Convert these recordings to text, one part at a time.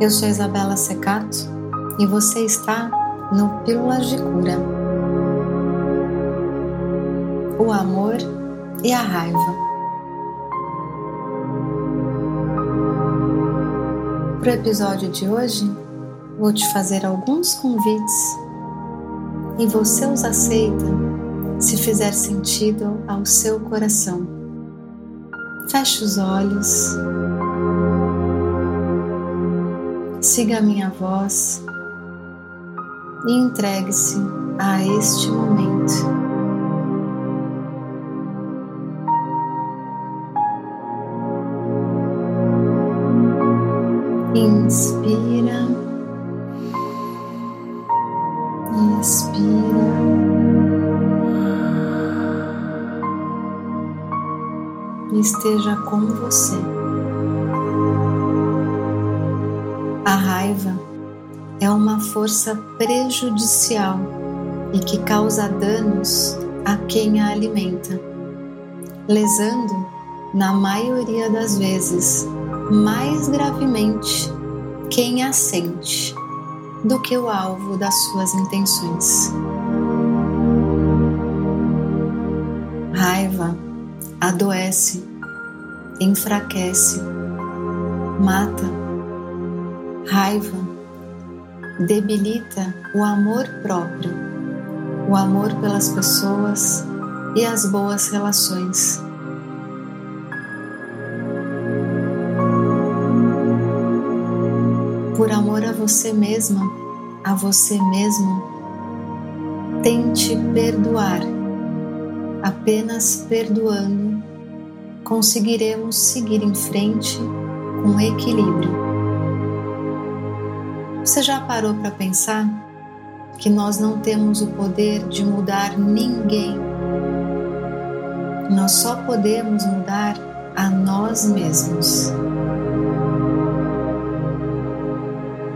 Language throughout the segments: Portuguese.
Eu sou Isabela Secato e você está no Pílulas de Cura. O amor e a raiva. Para o episódio de hoje, vou te fazer alguns convites e você os aceita se fizer sentido ao seu coração. Feche os olhos. Siga a minha voz e entregue-se a este momento. Inspira expira. Esteja com você. Raiva é uma força prejudicial e que causa danos a quem a alimenta, lesando, na maioria das vezes, mais gravemente quem a sente do que o alvo das suas intenções. Raiva adoece, enfraquece, mata Raiva debilita o amor próprio, o amor pelas pessoas e as boas relações. Por amor a você mesma, a você mesmo, tente perdoar. Apenas perdoando conseguiremos seguir em frente com equilíbrio. Você já parou para pensar que nós não temos o poder de mudar ninguém? Nós só podemos mudar a nós mesmos.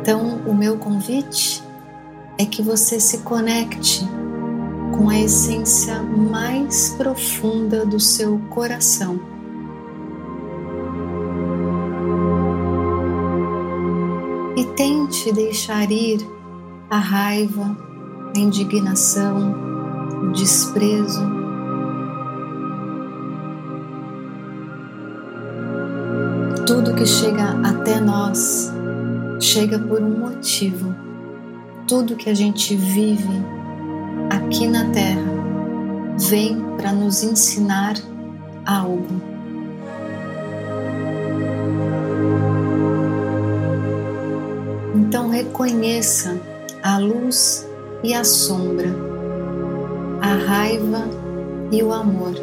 Então, o meu convite é que você se conecte com a essência mais profunda do seu coração tente deixar ir a raiva, a indignação, o desprezo. Tudo que chega até nós chega por um motivo. Tudo que a gente vive aqui na Terra vem para nos ensinar algo. Reconheça a luz e a sombra, a raiva e o amor.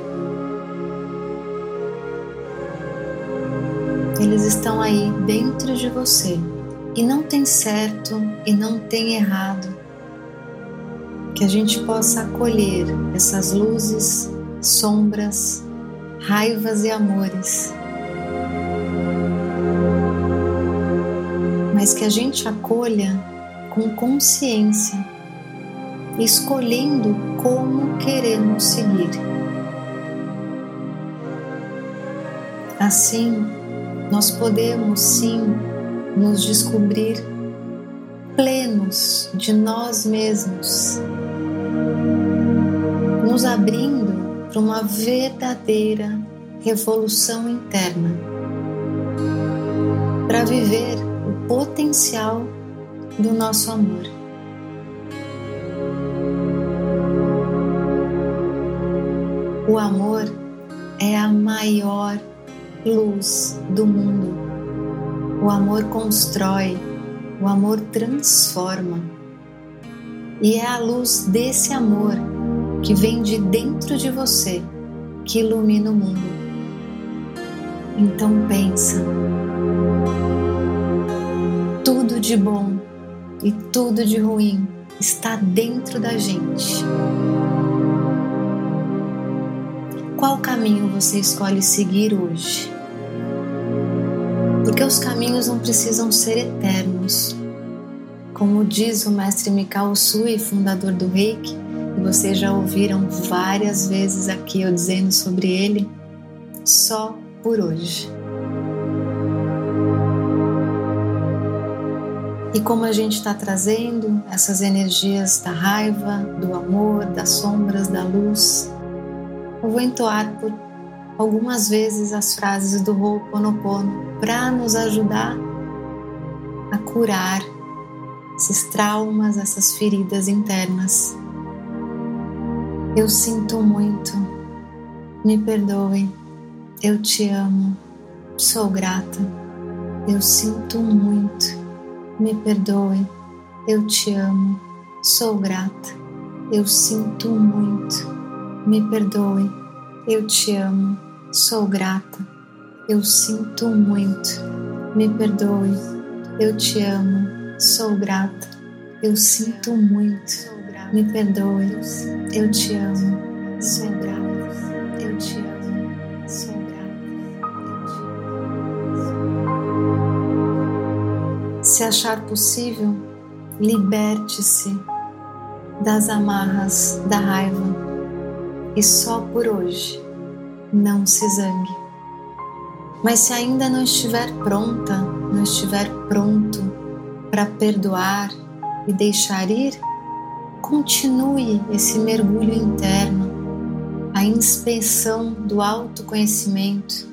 Eles estão aí dentro de você e não tem certo e não tem errado. Que a gente possa acolher essas luzes, sombras, raivas e amores mas que a gente acolha com consciência, escolhendo como queremos seguir. Assim, nós podemos sim nos descobrir plenos de nós mesmos, nos abrindo para uma verdadeira revolução interna, para viver potencial do nosso amor. O amor é a maior luz do mundo. O amor constrói, o amor transforma. E é a luz desse amor que vem de dentro de você que ilumina o mundo. Então pensa, de bom e tudo de ruim está dentro da gente. Qual caminho você escolhe seguir hoje? Porque os caminhos não precisam ser eternos. Como diz o mestre Mikao Sui, fundador do Reiki, e vocês já ouviram várias vezes aqui eu dizendo sobre ele, só por hoje. E como a gente está trazendo essas energias da raiva, do amor, das sombras, da luz, eu vou entoar por algumas vezes as frases do Ho'oponopono para nos ajudar a curar esses traumas, essas feridas internas. Eu sinto muito, me perdoe, eu te amo, sou grata, eu sinto muito me perdoe, eu te amo, sou grata, eu sinto muito, me perdoe, eu te amo, sou grata, eu sinto muito, me perdoe, eu te amo, sou grata, eu sinto muito, me perdoe, eu te amo, sou grata, Se achar possível, liberte-se das amarras da raiva e só por hoje não se zangue. Mas se ainda não estiver pronta, não estiver pronto para perdoar e deixar ir, continue esse mergulho interno, a inspeção do autoconhecimento,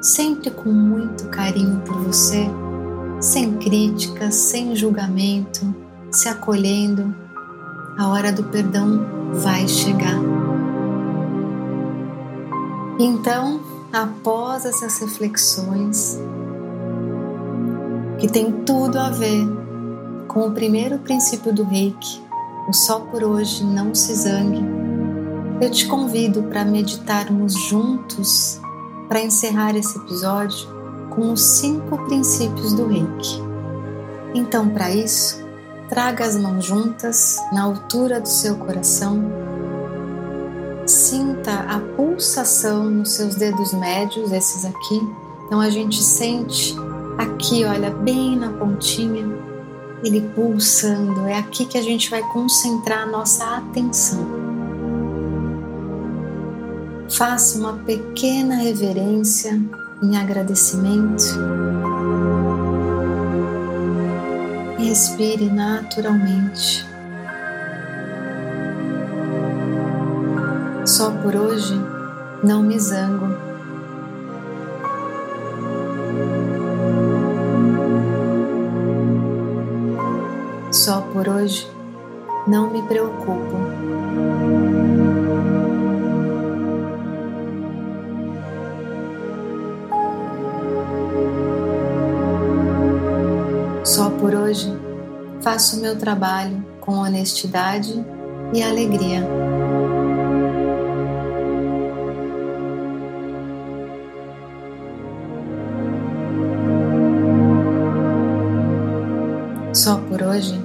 sempre com muito carinho por você sem críticas, sem julgamento, se acolhendo, a hora do perdão vai chegar. Então, após essas reflexões, que tem tudo a ver com o primeiro princípio do reiki, o só por hoje não se zangue, eu te convido para meditarmos juntos para encerrar esse episódio com os cinco princípios do Reiki. Então, para isso, traga as mãos juntas na altura do seu coração. Sinta a pulsação nos seus dedos médios, esses aqui. Então a gente sente aqui, olha, bem na pontinha, ele pulsando. É aqui que a gente vai concentrar a nossa atenção. Faça uma pequena reverência em agradecimento. Respire naturalmente. Só por hoje não me zango. Só por hoje não me preocupo. Por hoje faço meu trabalho com honestidade e alegria. Só por hoje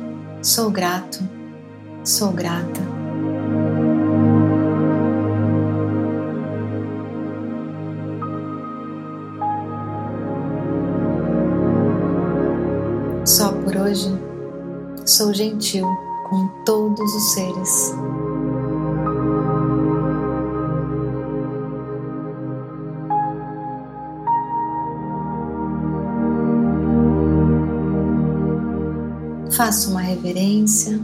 sou grato, sou grata. Só por hoje sou gentil com todos os seres. Faça uma reverência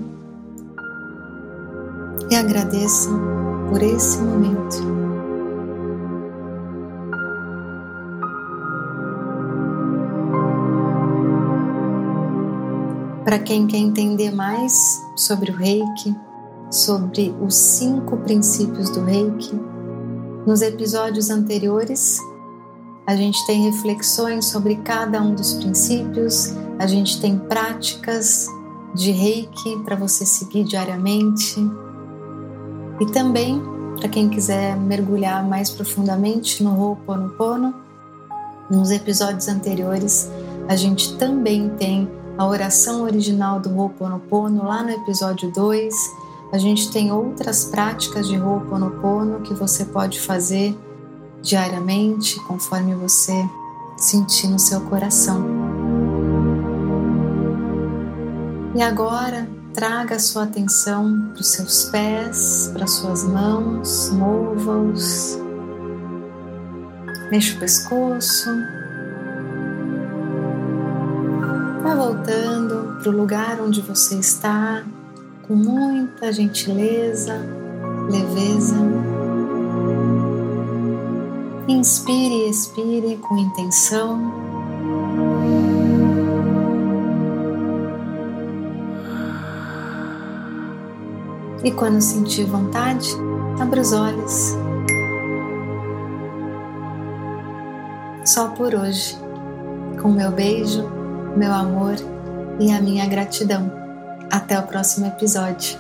e agradeça por esse momento. Para quem quer entender mais sobre o Reiki, sobre os cinco princípios do Reiki, nos episódios anteriores a gente tem reflexões sobre cada um dos princípios, a gente tem práticas de Reiki para você seguir diariamente. E também, para quem quiser mergulhar mais profundamente no Ho'oponopono, nos episódios anteriores a gente também tem a oração original do Ho'oponopono lá no episódio 2. A gente tem outras práticas de Ho'oponopono que você pode fazer diariamente, conforme você sentir no seu coração. E agora, traga a sua atenção para os seus pés, para as suas mãos, mova-os. Mexa o pescoço, Vá voltando para o lugar onde você está, com muita gentileza, leveza. Inspire e expire com intenção. E quando sentir vontade, abra os olhos. Só por hoje, com meu beijo, meu amor e a minha gratidão. Até o próximo episódio.